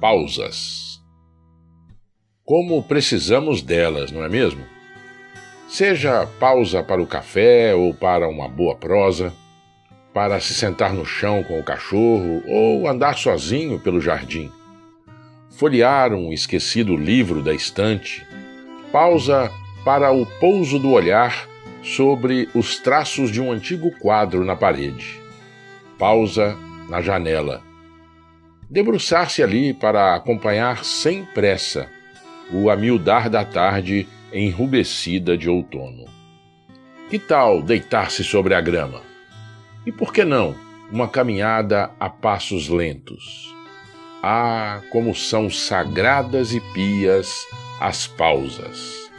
pausas. Como precisamos delas, não é mesmo? Seja pausa para o café ou para uma boa prosa, para se sentar no chão com o cachorro ou andar sozinho pelo jardim, folhear um esquecido livro da estante, pausa para o pouso do olhar sobre os traços de um antigo quadro na parede, pausa na janela debruçar-se ali para acompanhar sem pressa o amildar da tarde enrubescida de outono. Que tal deitar-se sobre a grama? E por que não uma caminhada a passos lentos? Ah, como são sagradas e pias as pausas!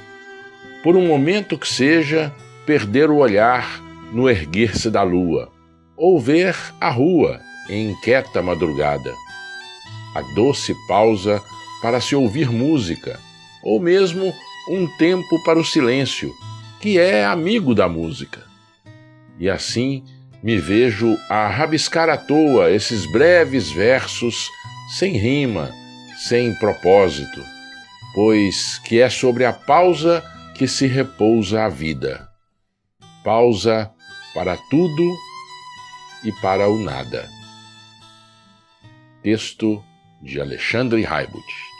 Por um momento que seja, perder o olhar no erguer-se da lua, ou ver a rua em inquieta madrugada a doce pausa para se ouvir música, ou mesmo um tempo para o silêncio, que é amigo da música. E assim me vejo a rabiscar à toa esses breves versos sem rima, sem propósito, pois que é sobre a pausa que se repousa a vida. Pausa para tudo e para o nada. Texto de Alexandre Raibutt.